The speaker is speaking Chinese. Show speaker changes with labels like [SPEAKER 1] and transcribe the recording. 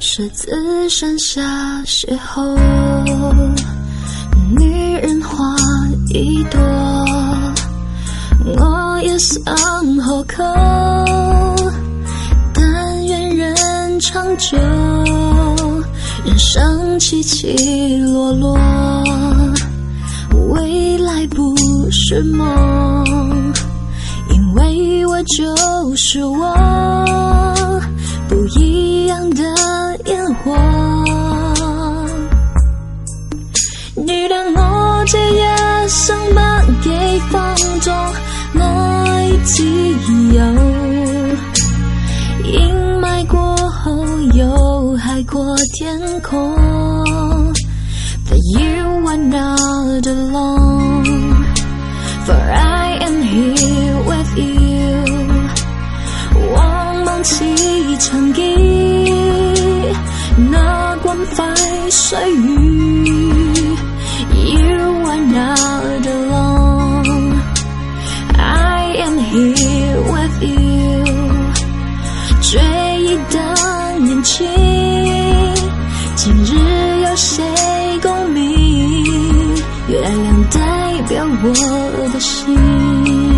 [SPEAKER 1] 十字山下邂逅，女人花一朵，我也想户口，但愿人长久。人生起起落落。不是梦，因为我就是我，不一样的烟火。你让我这一生不羁放纵爱自由，阴霾过后有海阔天空。曾记那光辉岁月。y o u are not alone. I am here with you。追忆的年轻，今日有谁共鸣？月亮代表我的心。